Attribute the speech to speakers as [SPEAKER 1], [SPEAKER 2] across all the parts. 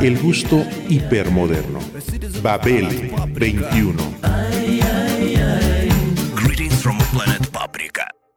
[SPEAKER 1] El gusto hipermoderno. Babel 21.
[SPEAKER 2] Greetings from planet Paprika.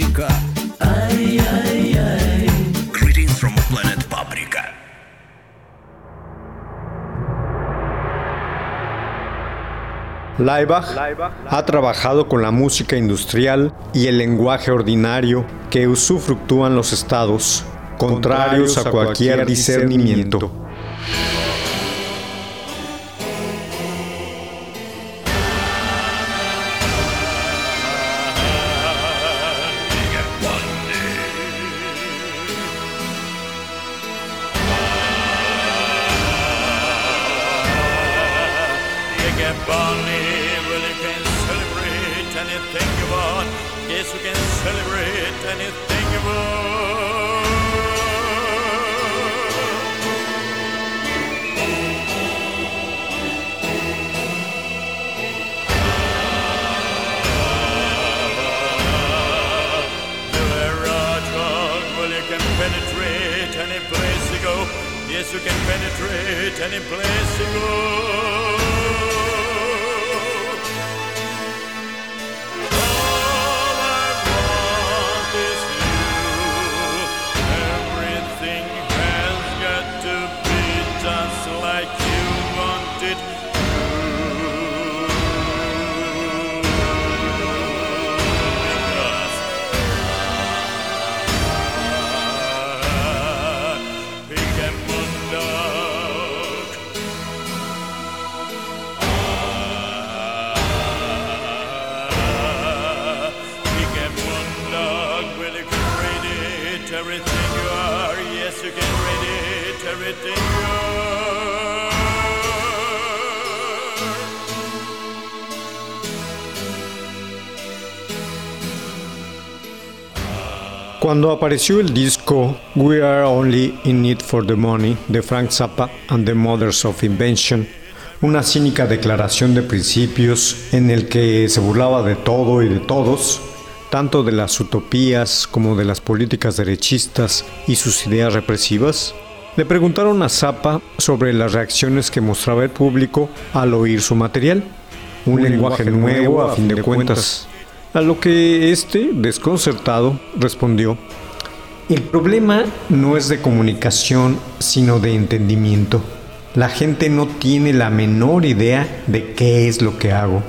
[SPEAKER 2] Paprika.
[SPEAKER 3] ay, ay, ay.
[SPEAKER 2] Greetings from planet Paprika.
[SPEAKER 4] Laibach ha trabajado con la música industrial y el lenguaje ordinario que usufructúan los estados, contrarios a cualquier discernimiento.
[SPEAKER 5] Bonnie, well you can celebrate anything you want. Yes, you can celebrate anything you want. Well, you can penetrate any place you go. Yes, you can penetrate any place you go.
[SPEAKER 4] Cuando apareció el disco We Are Only in It for the Money de Frank Zappa and the Mothers of Invention, una cínica declaración de principios en el que se burlaba de todo y de todos, tanto de las utopías como de las políticas derechistas y sus ideas represivas, le preguntaron a Zappa sobre las reacciones que mostraba el público al oír su material, un lenguaje nuevo a fin de cuentas. A lo que este, desconcertado, respondió, el problema no es de comunicación, sino de entendimiento. La gente no tiene la menor idea de qué es lo que hago.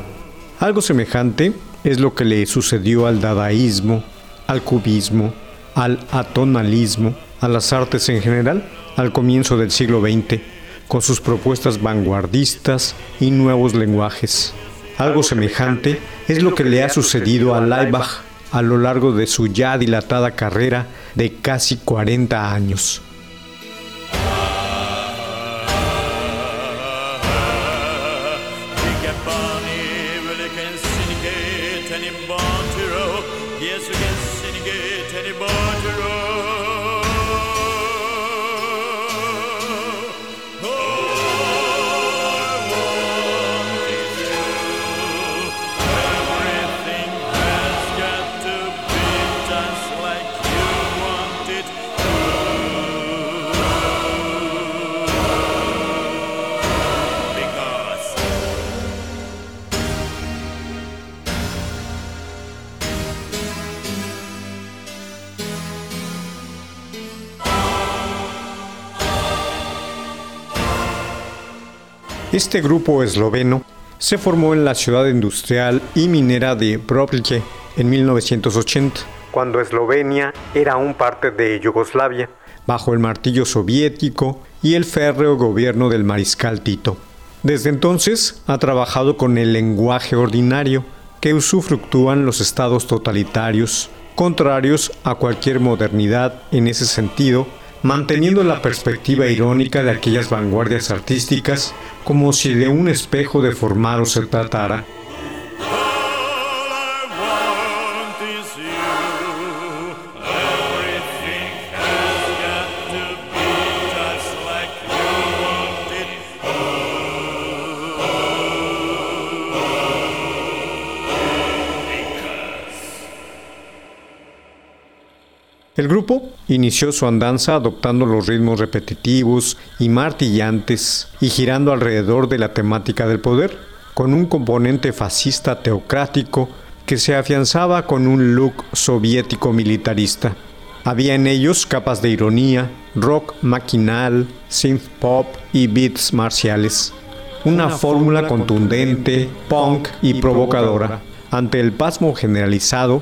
[SPEAKER 4] Algo semejante es lo que le sucedió al dadaísmo, al cubismo, al atonalismo, a las artes en general, al comienzo del siglo XX, con sus propuestas vanguardistas y nuevos lenguajes. Algo semejante es lo que le ha sucedido a Leibach a lo largo de su ya dilatada carrera de casi 40 años. Este grupo esloveno se formó en la ciudad industrial y minera de Broblige en 1980, cuando Eslovenia era aún parte de Yugoslavia, bajo el martillo soviético y el férreo gobierno del mariscal Tito. Desde entonces ha trabajado con el lenguaje ordinario que usufructúan los estados totalitarios, contrarios a cualquier modernidad en ese sentido, manteniendo la perspectiva irónica de aquellas vanguardias artísticas como si de un espejo deformado se tratara. El grupo inició su andanza adoptando los ritmos repetitivos y martillantes y girando alrededor de la temática del poder, con un componente fascista teocrático que se afianzaba con un look soviético militarista. Había en ellos capas de ironía, rock maquinal, synth pop y beats marciales. Una fórmula contundente, punk y provocadora. Ante el pasmo generalizado,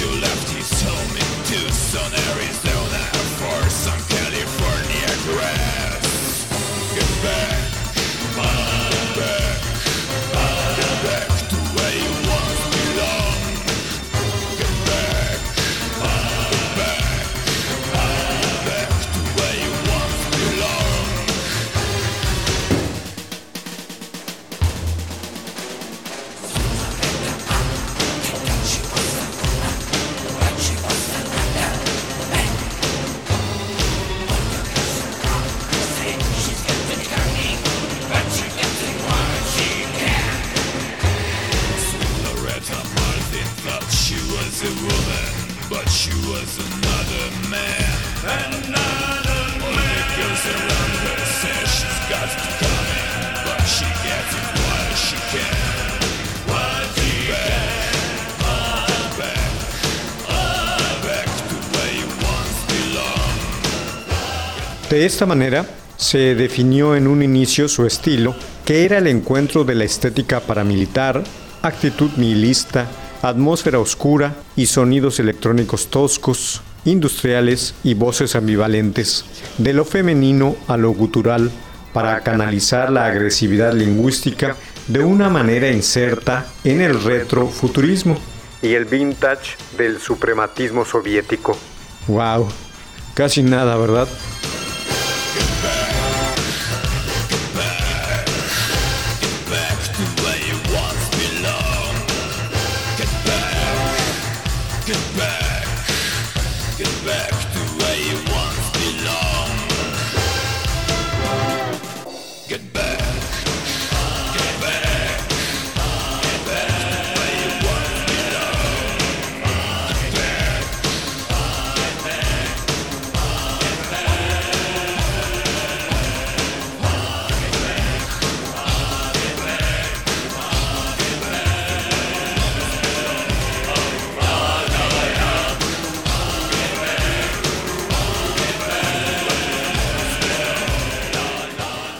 [SPEAKER 6] Jojo left his home in Tucson, Arizona
[SPEAKER 4] De esta manera, se definió en un inicio su estilo, que era el encuentro de la estética paramilitar, actitud nihilista, atmósfera oscura y sonidos electrónicos toscos, industriales y voces ambivalentes, de lo femenino a lo gutural, para canalizar la agresividad lingüística de una manera inserta en el retrofuturismo y el vintage del suprematismo soviético. ¡Wow! Casi nada, ¿verdad?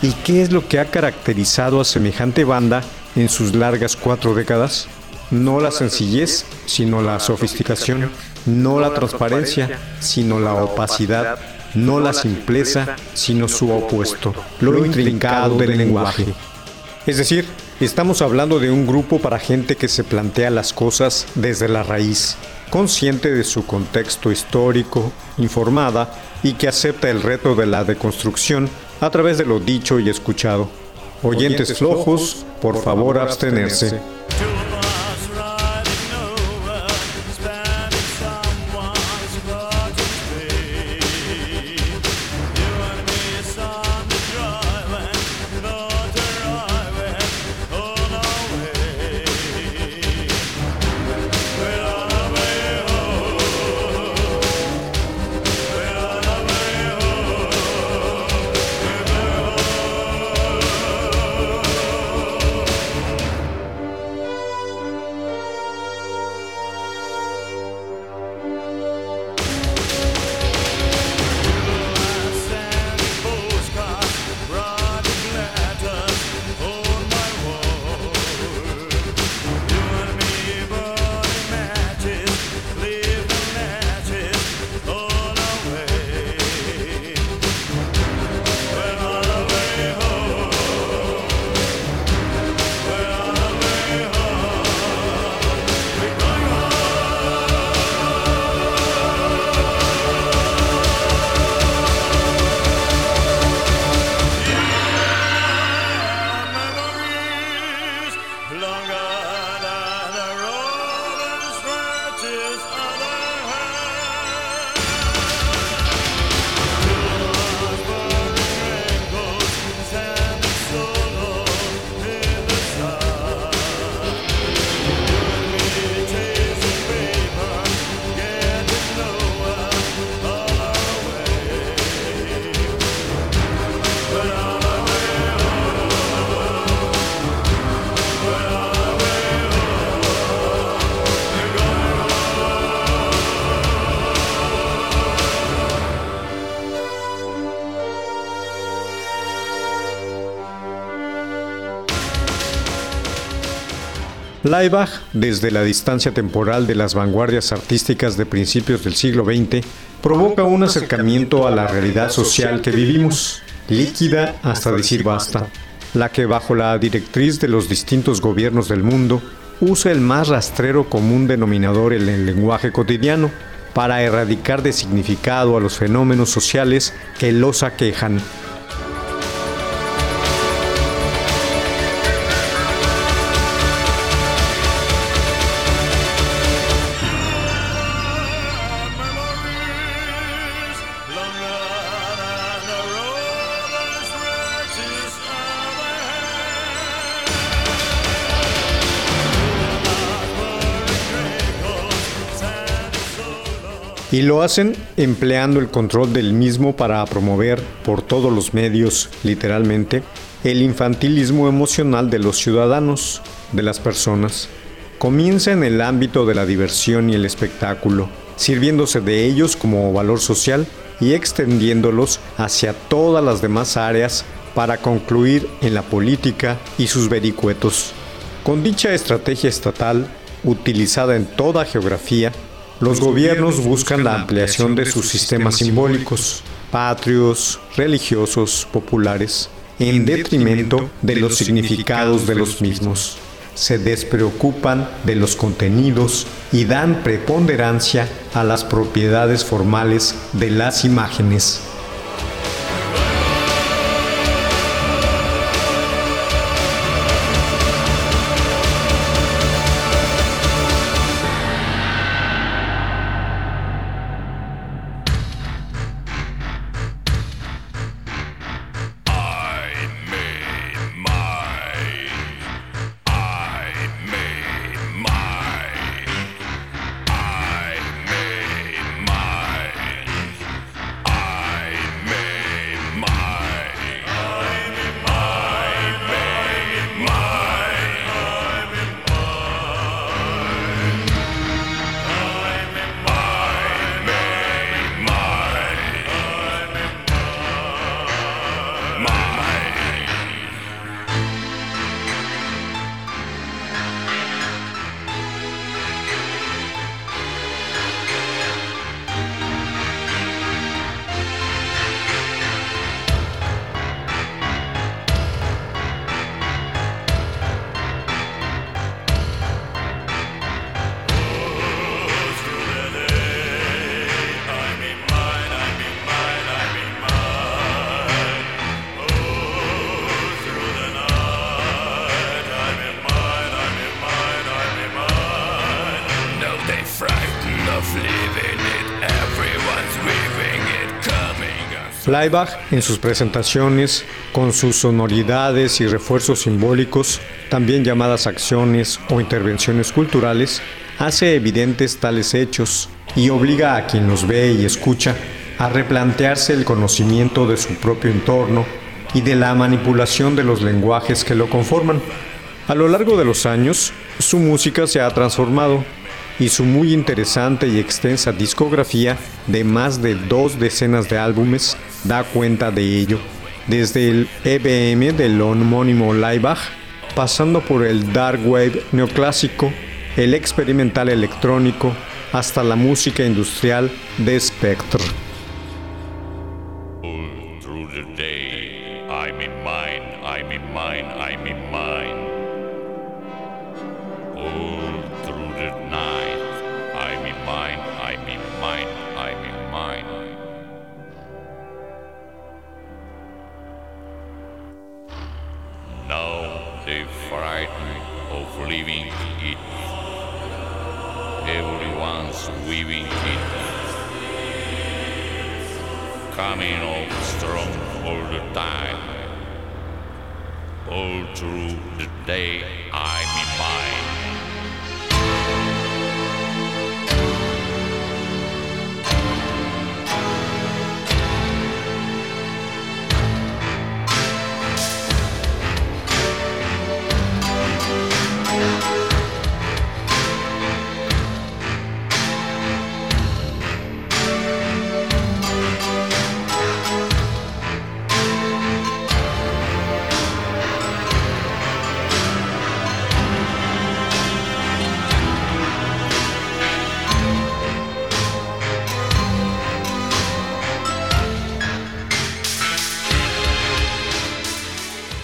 [SPEAKER 4] ¿Y qué es lo que ha caracterizado a semejante banda en sus largas cuatro décadas? No la sencillez, sino la sofisticación, no la transparencia, sino la opacidad, no la simpleza, sino su opuesto, lo intrincado del lenguaje. Es decir, estamos hablando de un grupo para gente que se plantea las cosas desde la raíz, consciente de su contexto histórico, informada y que acepta el reto de la deconstrucción a través de lo dicho y escuchado.
[SPEAKER 5] Oyentes flojos, por favor abstenerse. Laibach, desde la distancia temporal de las vanguardias artísticas de principios del siglo XX, provoca un acercamiento a la realidad social que vivimos, líquida hasta decir basta, la que bajo la directriz de los distintos gobiernos del mundo usa el más rastrero común denominador en el lenguaje cotidiano para erradicar de significado a los fenómenos sociales que los aquejan. Y lo hacen empleando el control del mismo para promover por todos los medios, literalmente, el infantilismo emocional de los ciudadanos, de las personas. Comienza en el ámbito de la diversión y el espectáculo, sirviéndose de ellos como valor social y extendiéndolos hacia todas las demás áreas para concluir en la política y sus vericuetos. Con dicha estrategia estatal, utilizada en toda geografía, los gobiernos buscan la ampliación de sus sistemas simbólicos, patrios, religiosos, populares, en detrimento de los significados de los mismos. Se despreocupan de los contenidos y dan preponderancia a las propiedades formales de las imágenes.
[SPEAKER 4] Laibach, en sus presentaciones, con sus sonoridades y refuerzos simbólicos, también llamadas acciones o intervenciones culturales, hace evidentes tales hechos y obliga a quien los ve y escucha a replantearse el conocimiento de su propio entorno y de la manipulación de los lenguajes que lo conforman. A lo largo de los años, su música se ha transformado y su muy interesante y extensa discografía de más de dos decenas de álbumes da cuenta de ello, desde el EBM del homónimo Laibach, pasando por el dark wave neoclásico, el experimental electrónico, hasta la música industrial de Spectre.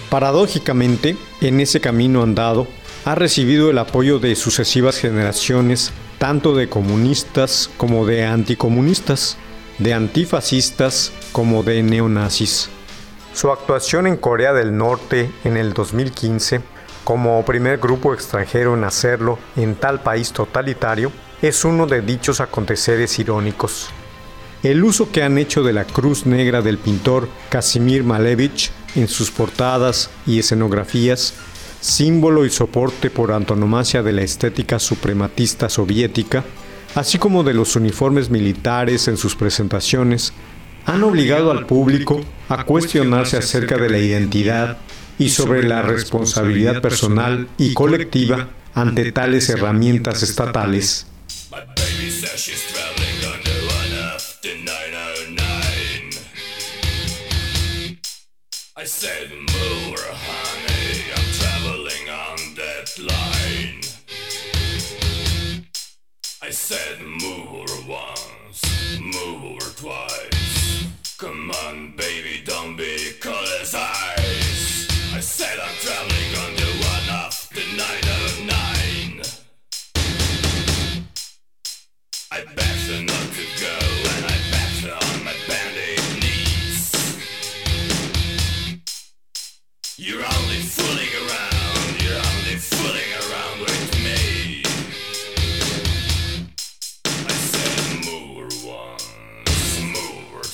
[SPEAKER 4] Paradójicamente, en ese camino andado, ha recibido el apoyo de sucesivas generaciones, tanto de comunistas como de anticomunistas, de antifascistas como de neonazis. Su actuación en Corea del Norte en el 2015, como primer grupo extranjero en hacerlo en tal país totalitario, es uno de dichos aconteceres irónicos. El uso que han hecho de la cruz negra del pintor Casimir Malevich en sus portadas y escenografías, símbolo y soporte por antonomasia de la estética suprematista soviética, así como de los uniformes militares en sus presentaciones, han obligado al público a cuestionarse acerca de la identidad y sobre la responsabilidad personal y colectiva ante tales herramientas estatales.
[SPEAKER 6] I said, move her, honey, I'm traveling on that line. I said, move her once, move her twice. Come on, baby, don't be cold as ice. I said, I'm traveling on the one after 909. I begged her not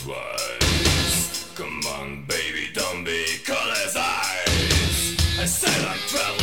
[SPEAKER 6] twice. Come on, baby, don't be cold as ice. I said, I'm traveling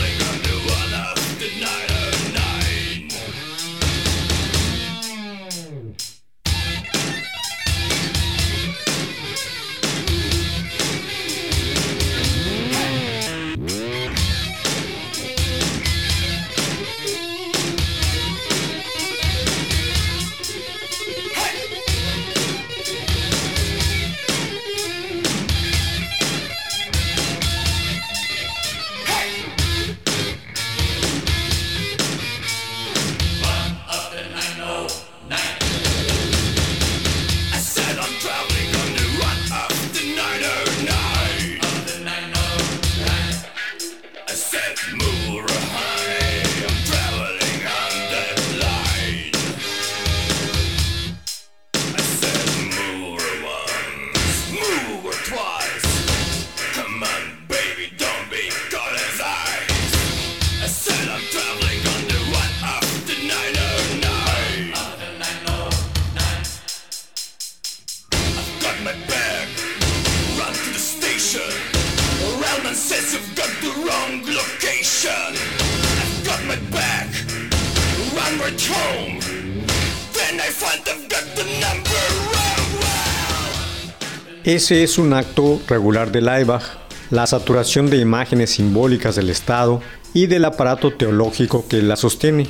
[SPEAKER 4] Ese es un acto regular de Laibach, la saturación de imágenes simbólicas del Estado y del aparato teológico que la sostiene,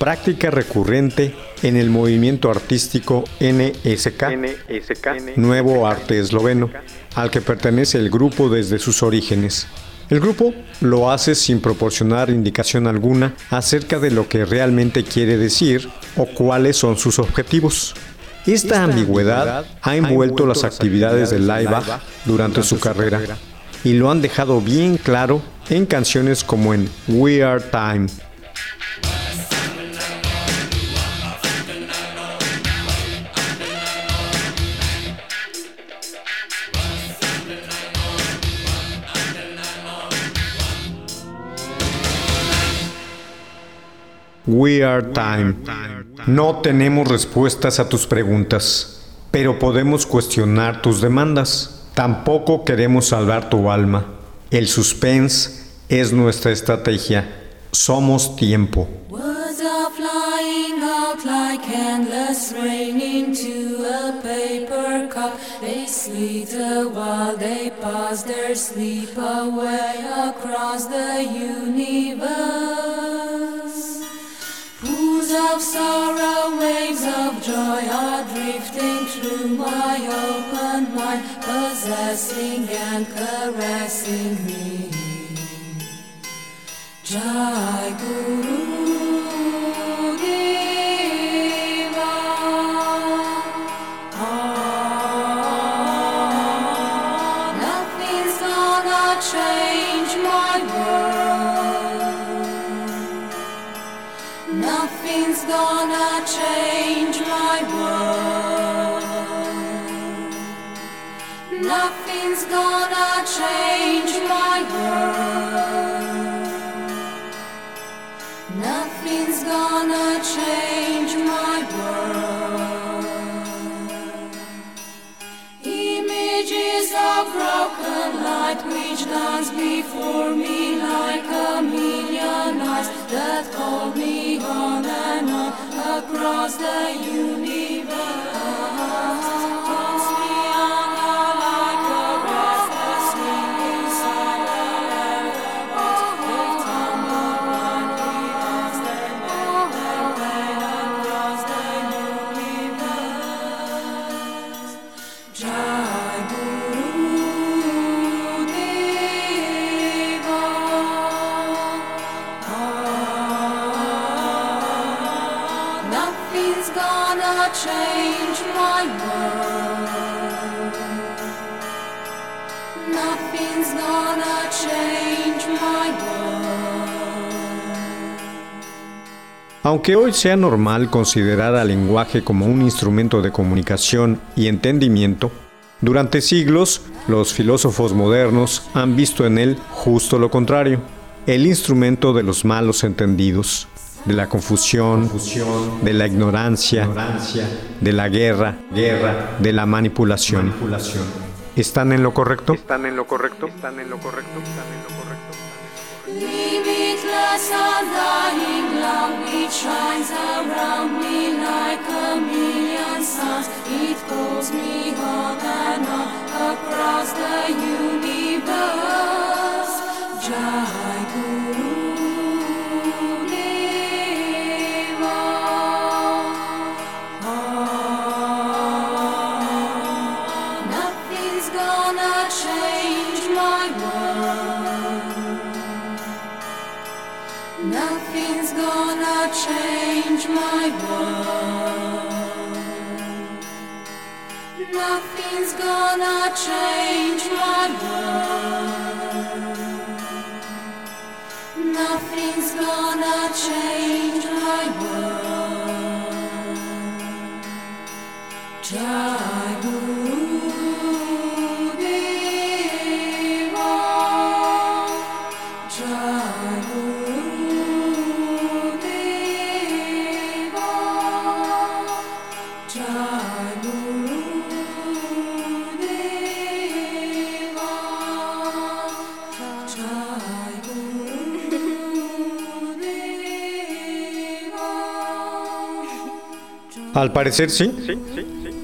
[SPEAKER 4] práctica recurrente en el movimiento artístico NSK, Nuevo Arte Esloveno, al que pertenece el grupo desde sus orígenes. El grupo lo hace sin proporcionar indicación alguna acerca de lo que realmente quiere decir o cuáles son sus objetivos. Esta ambigüedad ha envuelto las actividades de Laibach durante su carrera y lo han dejado bien claro en canciones como en We Are Time. We Are Time. No tenemos respuestas a tus preguntas, pero podemos cuestionar tus demandas. Tampoco queremos salvar tu alma. El suspense es nuestra estrategia. Somos tiempo.
[SPEAKER 7] Flying like rain into a paper cup. They while they their sleep away across the universe. Of sorrow, waves of joy are drifting through my open mind, possessing and caressing me. Jai Guru gonna change
[SPEAKER 4] Aunque hoy sea normal considerar al lenguaje como un instrumento de comunicación y entendimiento, durante siglos los filósofos modernos han visto en él justo lo contrario, el instrumento de los malos entendidos, de la confusión, de la ignorancia, de la guerra, de la manipulación. ¿Están en? ¿Están en lo correcto? ¿Están en lo correcto? ¿Están en lo correcto?
[SPEAKER 7] Limitless undying love which shines around me like a million suns. It calls me on and on across the universe. Jai nothing's gonna change my love. Nothing's gonna change.
[SPEAKER 4] Al parecer sí.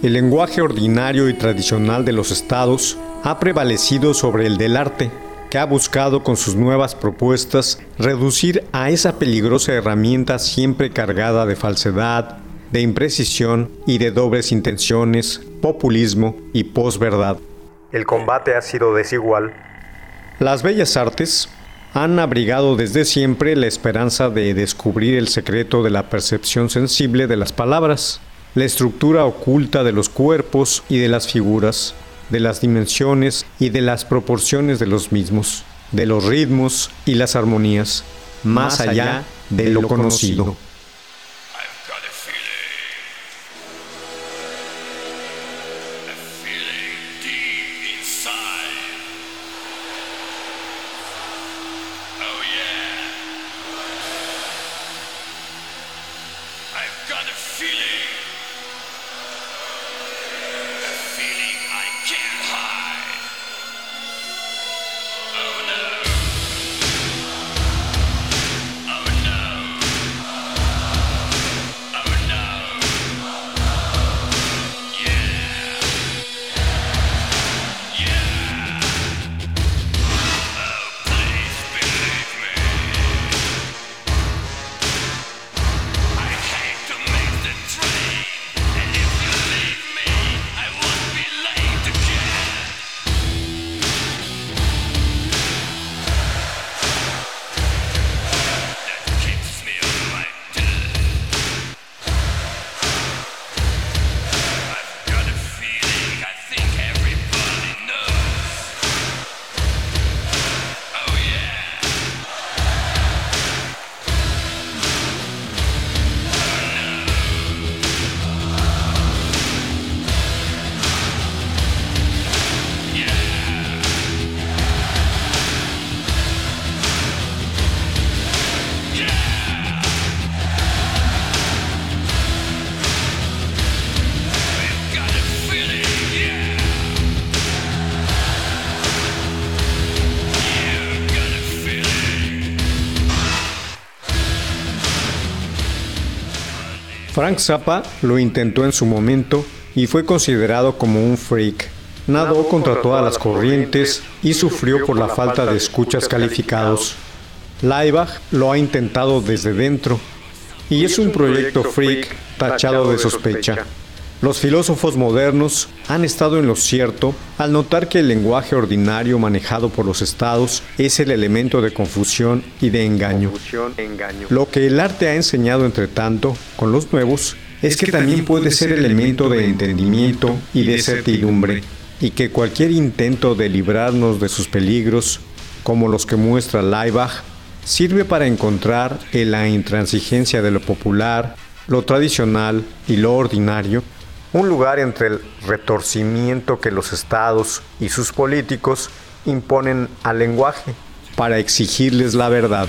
[SPEAKER 4] El lenguaje ordinario y tradicional de los estados ha prevalecido sobre el del arte, que ha buscado con sus nuevas propuestas reducir a esa peligrosa herramienta siempre cargada de falsedad, de imprecisión y de dobles intenciones, populismo y posverdad. El combate ha sido desigual. Las bellas artes han abrigado desde siempre la esperanza de descubrir el secreto de la percepción sensible de las palabras, la estructura oculta de los cuerpos y de las figuras, de las dimensiones y de las proporciones de los mismos, de los ritmos y las armonías, más allá de lo conocido. Frank Zappa lo intentó en su momento y fue considerado como un freak. Nadó contra todas las corrientes y sufrió por la falta de escuchas calificados. Laibach lo ha intentado desde dentro y es un proyecto freak tachado de sospecha. Los filósofos modernos han estado en lo cierto al notar que el lenguaje ordinario manejado por los estados es el elemento de confusión y de engaño. Lo que el arte ha enseñado entre tanto con los nuevos es que también puede ser elemento de entendimiento y de certidumbre, y que cualquier intento de librarnos de sus peligros, como los que muestra Laibach, sirve para encontrar en la intransigencia de lo popular, lo tradicional y lo ordinario, un lugar entre el retorcimiento que los estados y sus políticos imponen al lenguaje para exigirles la verdad.